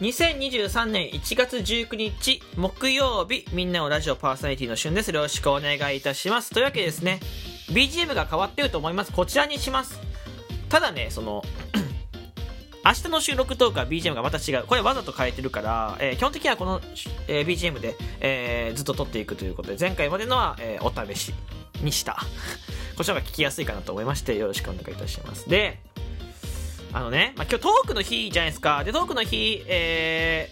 2023年1月19日木曜日みんなのラジオパーソナリティの旬ですよろしくお願いいたしますというわけですね BGM が変わってると思いますこちらにしますただねその 明日の収録トークは BGM がまた違う。これわざと変えてるから、えー基本的にはこの、えー BGM で、えーずっと撮っていくということで、前回までのは、えーお試しにした。こちらが聞きやすいかなと思いまして、よろしくお願いいたします。で、あのね、まあ、今日トークの日じゃないですか。で、トークの日、え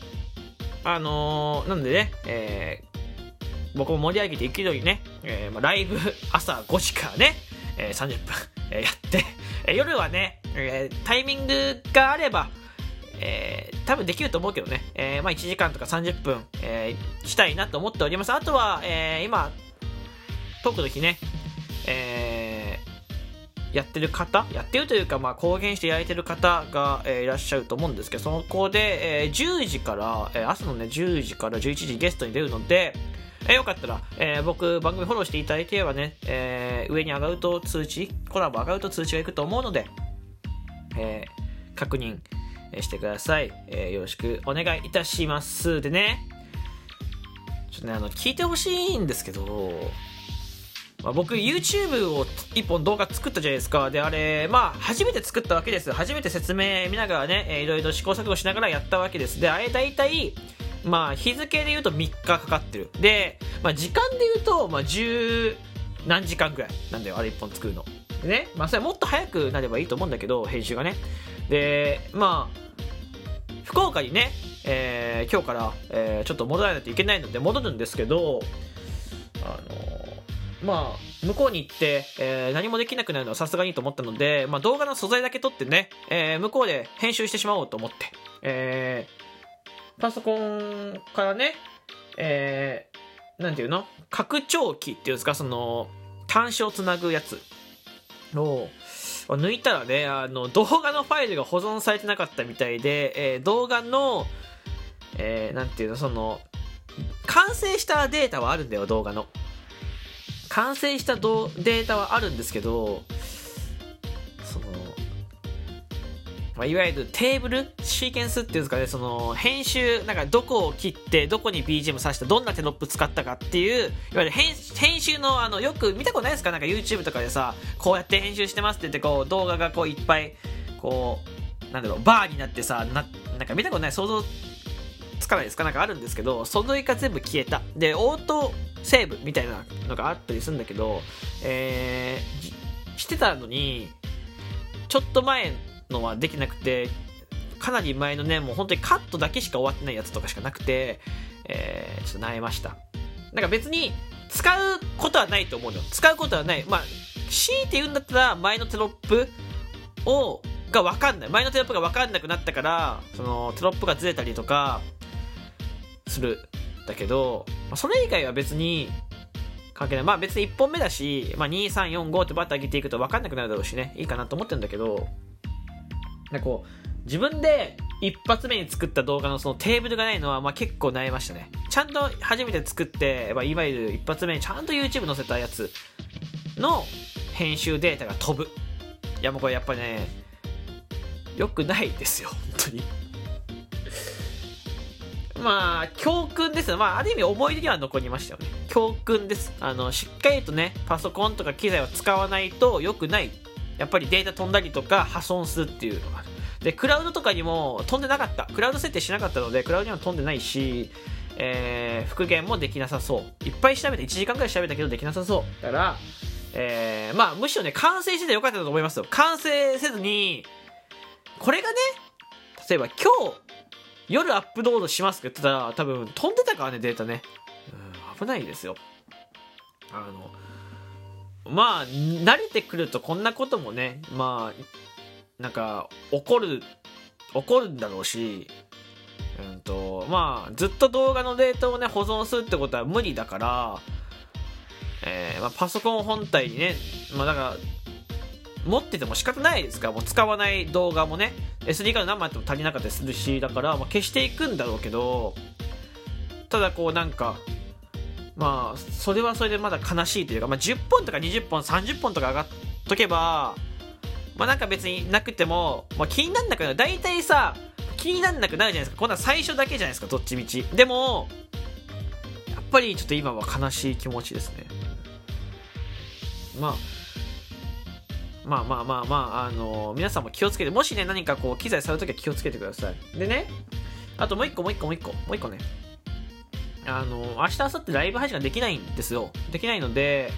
ー、あのーなんでね、えー僕も盛り上げていけるようにね、えーまあ、ライブ朝5時からね、えー30分、えやって、え夜はね、えータイミングがあれば、えー多分できると思うけどね、えーまあ、1時間とか30分、えーしたいなと思っております。あとは、えー今、トークの日ね、えーやってる方やってるというか、まあ、公言してやれてる方が、えーいらっしゃると思うんですけど、そこで、えー10時から、えー朝のね、10時から11時ゲストに出るので、えーよかったら、えー僕、番組フォローしていただいてればね、えー上に上がると通知、コラボ上がると通知がいくと思うので、えー確認してください、えーよろしくお願いいたします。でね、ちょっとね、あの、聞いてほしいんですけど、まあ、僕 YouTube を一本動画作ったじゃないですか。であれまあ初めて作ったわけです初めて説明見ながらね、いろいろ試行錯誤しながらやったわけです。であれ大体まあ日付で言うと3日かかってる。で、まあ、時間で言うと、まあ、10何時間ぐらいなんだよあれ1本作るの。ねまあそれもっと早くなればいいと思うんだけど編集がね。でまあ福岡にね、えー今日から、えーちょっと戻らないといけないので戻るんですけどまあ、向こうに行って、えー何もできなくなるのはさすがにと思ったので、まあ、動画の素材だけ撮ってね、えー向こうで編集してしまおうと思って、えーパソコンからね、えーなんていうの？拡張器っていうんですか、その、端子をつなぐやつを、抜いたらね、あの、動画のファイルが保存されてなかったみたいで、えー動画の、えーなんていうの、その、完成したデータはあるんだよ、動画の。完成したデータはあるんですけどその、まあ、いわゆるテーブルシーケンスっていうんですかねその編集なんかどこを切ってどこに BGM さしてどんなテロップ使ったかっていういわゆる編集のあのよく見たことないですか？なんか YouTube とかでさこうやって編集してますって言ってこう動画がこういっぱいこうなんだろうバーになってさななんか見たことない想像つかないですか？なんかあるんですけどそのが全部消えた。でオートセーブみたいなのがあったりするんだけどえーしてたのにちょっと前のはできなくてかなり前のねもう本当にカットだけしか終わってないやつとかしかなくて、えーちょっと悩みました。なんか別に使うことはないと思うのよ。使うことはない。まあ強いて言うんだったら前のテロップをが分かんない。前のテロップが分かんなくなったからそのテロップがずれたりとかする。だけど、あそれ以外は別に関係ない。まあ別に1本目だし、まあ、2345ってバッと上げていくと分かんなくなるだろうしね。いいかなと思ってるんだけどなんかこう自分で一発目に作った動画のそのテーブルがないのはまあ結構悩みましたね。ちゃんと初めて作って、まあ、いわゆる一発目にちゃんと YouTube 載せたやつの編集データが飛ぶ。いやもうこれやっぱね良くないですよ。本当に。まあ教訓ですね。まあある意味思い出には残りましたよね。教訓です。あのしっかりとねパソコンとか機材を使わないと良くない。やっぱりデータ飛んだりとか破損するっていうのがある。でクラウドとかにも飛んでなかった。クラウド設定しなかったのでクラウドには飛んでないしえー復元もできなさそう。いっぱい調べて1時間くらい調べたけどできなさそう。だからえーまあむしろね完成しててよかったと思いますよ。完成せずにこれがね例えば今日夜アップロードしますって言ったら多分飛んでたからねデータね。うん危ないですよ。あのまあ慣れてくるとこんなこともねまあなんか起こる起こるんだろうしうんとまあずっと動画のデータをね保存するってことは無理だから、えーまあ、パソコン本体にねまあだから持ってても仕方ないですからもう使わない動画もね SD カード何枚あっても足りなかったりするしだから、まあ、消していくんだろうけどただこうなんかまあそれはそれでまだ悲しいというか、まあ、10本とか20本30本とか上がっとけばまあなんか別になくても、まあ、気になんなくなる。大体さ気になんなくなるじゃないですか。こんな最初だけじゃないですかどっちみち。でもやっぱりちょっと今は悲しい気持ちですね。まあまあまあまあまあ、あのー、皆さんも気をつけて、もしね、何かこう、機材さるときは気をつけてください。でね、あともう一個もう一個もう一個、もう一個ね、あのー、明日、明後日ライブ配信ができないんですよ。できないので、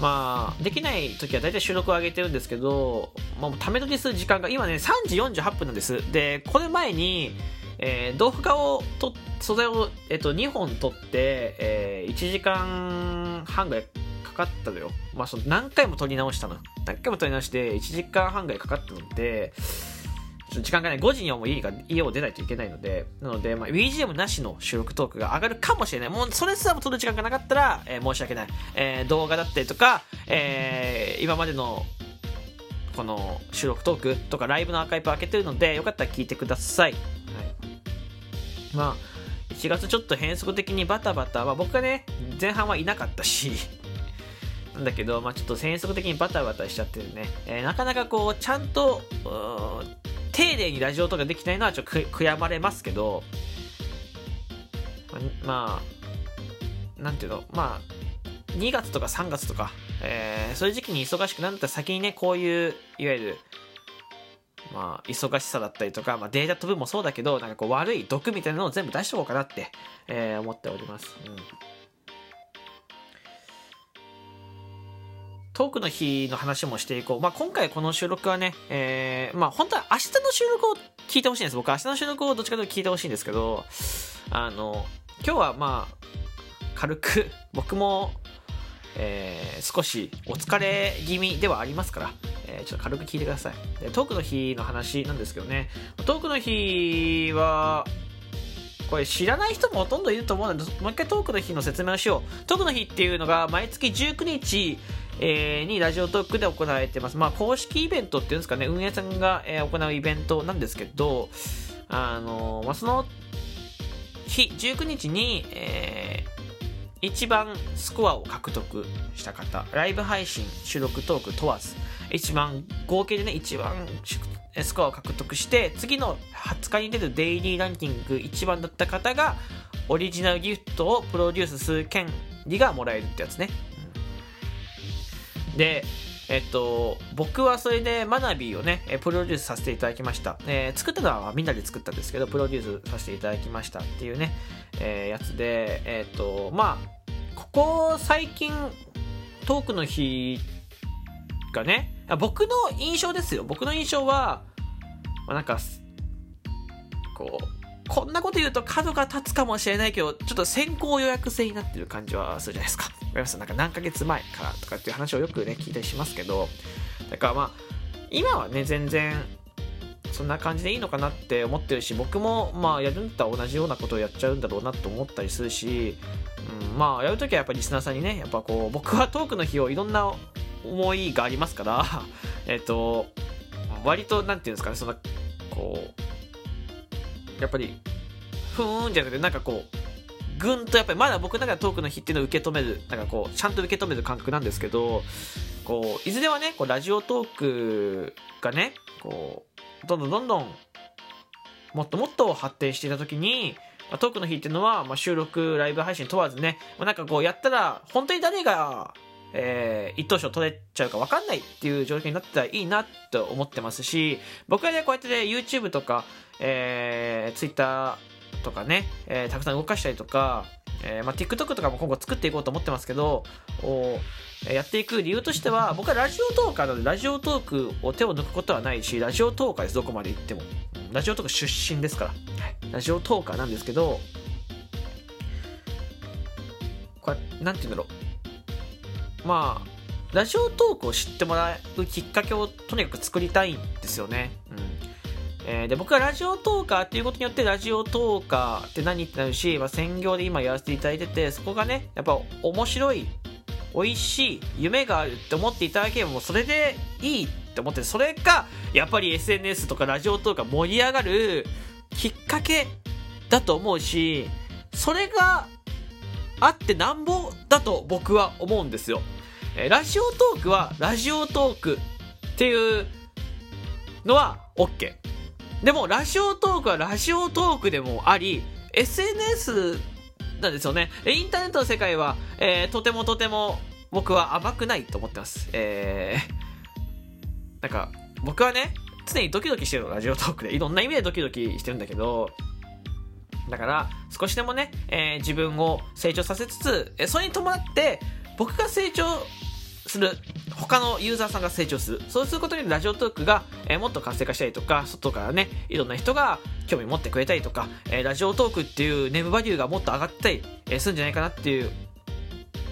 まあ、できない時は大体収録を上げてるんですけど、まあ、ため撮りする時間が今ね、3時48分なんです。で、これ前に、えー、動画をと、素材を、えっと、2本撮って、えー、1時間半ぐらいかったのよ。まあ、その何回も撮り直したの。何回も撮り直して、1時間半ぐらいかかったので、時間がない。5時にはもう家が、家を出ないといけないので、なので、まあ、BGM なしの収録トークが上がるかもしれない。もう、それすらも撮る時間がなかったら、えー、申し訳ない。えー、動画だったりとか、えー、今までの、この収録トークとかライブのアーカイブ開けてるので、よかったら聞いてください。はい。まあ、1月ちょっと変則的にバタバタ、まあ僕がね、前半はいなかったし、んだけど、まあちょっと変則的にバタバタしちゃってるね。えー、なかなかこう、ちゃんと、丁寧にラジオとかできないのはちょっと悔やまれますけど、まあ、なんていうの、まあ、2月とか3月とか、えー、そういう時期に忙しくなったら先にね、こういう、いわゆる、まあ、忙しさだったりとか、まあ、データ飛ぶもそうだけど、なんかこう悪い毒みたいなのを全部出しとこうかなって、えー、思っております。うんトークの日の話もしていこう。まあ、今回この収録はね、えー、まあ、本当は明日の収録を聞いてほしいんです。僕は明日の収録をどっちかというと聞いてほしいんですけど、あの、今日はまあ、軽く、僕も、えー、少しお疲れ気味ではありますから、えー、ちょっと軽く聞いてください。でトークの日の話なんですけどね、トークの日は、これ知らない人もほとんどいると思うので、もう一回トークの日の説明をしよう。トークの日っていうのが毎月19日、えー、にラジオトークで行われてます。まあ、公式イベントっていうんですかね、運営さんが、えー、行うイベントなんですけど、あのー、まあ、その日、19日に、えー、一番スコアを獲得した方、ライブ配信、収録トーク問わず、一番、合計でね、一番スコアを獲得して、次の20日に出るデイリーランキング一番だった方が、オリジナルギフトをプロデュースする権利がもらえるってやつね。で、えっと、僕はそれでマナビをね、プロデュースさせていただきました。えー、作ったのはみんなで作ったんですけど、プロデュースさせていただきましたっていうね、えー、やつで、えっと、まあ、ここ最近、トークの日がね、僕の印象ですよ。僕の印象は、まあ、なんか、こう、こんなこと言うと角が立つかもしれないけど、ちょっと先行予約制になってる感じはするじゃないですか。わかりますなんか何ヶ月前からとかっていう話をよくね、聞いたりしますけど、だからまあ、今はね、全然、そんな感じでいいのかなって思ってるし、僕もまあやるんだったら同じようなことをやっちゃうんだろうなと思ったりするし、うん、まあやるときはやっぱりリスナーさんにね、やっぱこう、僕はトークの日をいろんな思いがありますから、えっと、割と、なんていうんですかね、そんな、こう、やっぱり、ふーんじゃなくて、なんかこう、ぐんとやっぱりまだ僕の中でトークの日っていうのを受け止める、なんかこう、ちゃんと受け止める感覚なんですけど、こう、いずれはね、こう、ラジオトークがね、こう、どんどんどんどん、もっともっと発展していた時に、ま、トークの日っていうのは、まあ、収録、ライブ配信問わずね、まあ、なんかこうやったら、本当に誰が、えー、一等賞取れちゃうか分かんないっていう状況になってたらいいなと思ってますし、僕はね、こうやってね、YouTube とか、えー、Twitter とかね、えー、たくさん動かしたりとか、えーまあ、TikTok とかも今後作っていこうと思ってますけど、おやっていく理由としては、僕はラジオトーカーなので、ラジオトークを手を抜くことはないし、ラジオトーカーです、どこまで行っても。ラジオトーク出身ですから。ラジオトーカーなんですけど、これ、なんて言うんだろう。まあ、ラジオトークを知ってもらうきっかけをとにかく作りたいんですよね。うんえー、で僕はラジオトーカーっていうことによってラジオトーカーって何ってなるし、まあ、専業で今やらせていただいててそこがねやっぱ面白い美味しい夢があるって思っていただければもうそれでいいって思ってそれがやっぱり SNS とかラジオトーカー盛り上がるきっかけだと思うしそれがあってなんぼだと僕は思うんですよ。えラジオトークはラジオトークっていうのは OK。でもラジオトークはラジオトークでもあり SNS なんですよね。インターネットの世界は、えー、とてもとても僕は甘くないと思ってます。えー、なんか僕はね常にドキドキしてるのラジオトークで。いろんな意味でドキドキしてるんだけどだから少しでもね、えー、自分を成長させつつ、えそれに伴って僕が成長する他のユーザーさんが成長するそうすることにラジオトークが、えー、もっと活性化したりとか外からねいろんな人が興味持ってくれたりとか、えー、ラジオトークっていうネームバリューがもっと上がったり、えー、するんじゃないかなっていう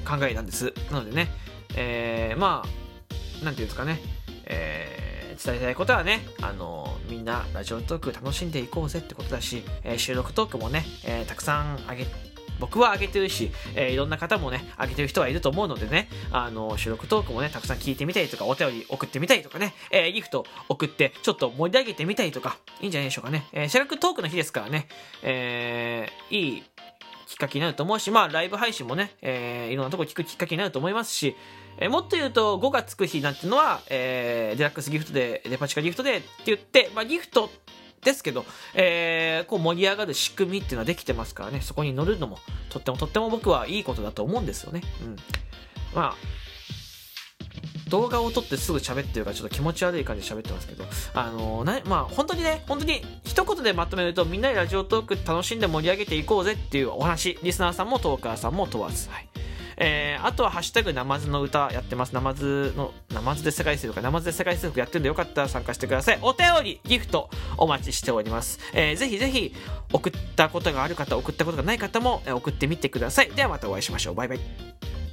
考えなんです。なのでね、えー、まあなんていうんですかね、えー、伝えたいことはね、あのみんなラジオトーク楽しんでいこうぜってことだし、え、収録トークもね、え、たくさんあげ僕は上げてるし、えー、いろんな方もね、上げてる人はいると思うのでね、あの、収録トークもね、たくさん聞いてみたりとか、お便り送ってみたりとかね、えー、ギフト送って、ちょっと盛り上げてみたりとか、いいんじゃないでしょうかね。えー、収録トークの日ですからね、えー、いいきっかけになると思うし、まあ、ライブ配信もね、えー、いろんなとこ聞くきっかけになると思いますし、えー、もっと言うと、5がつく日なんていうのは、えー、デラックスギフトで、デパ地下ギフトでって言って、まあ、ギフトですけど、えー、こう盛り上がる仕組みっていうのはできてますからね、そこに乗るのも、とってもとっても僕はいいことだと思うんですよね。うん。まあ、動画を撮ってすぐ喋ってるからちょっと気持ち悪い感じで喋ってますけど、あのー、な、まあ本当にね、本当に一言でまとめるとみんなでラジオトーク楽しんで盛り上げていこうぜっていうお話、リスナーさんもトーカーさんも問わず。はい。えー、あとはハッシュタグナマズの歌やってます。ナマズの、ナマズで世界征服か、ナマズで世界征服やってるんでよかったら参加してください。お便り、ギフト、お待ちしております。えー、ぜひぜひ、送ったことがある方、送ったことがない方も、え送ってみてください。ではまたお会いしましょう。バイバイ。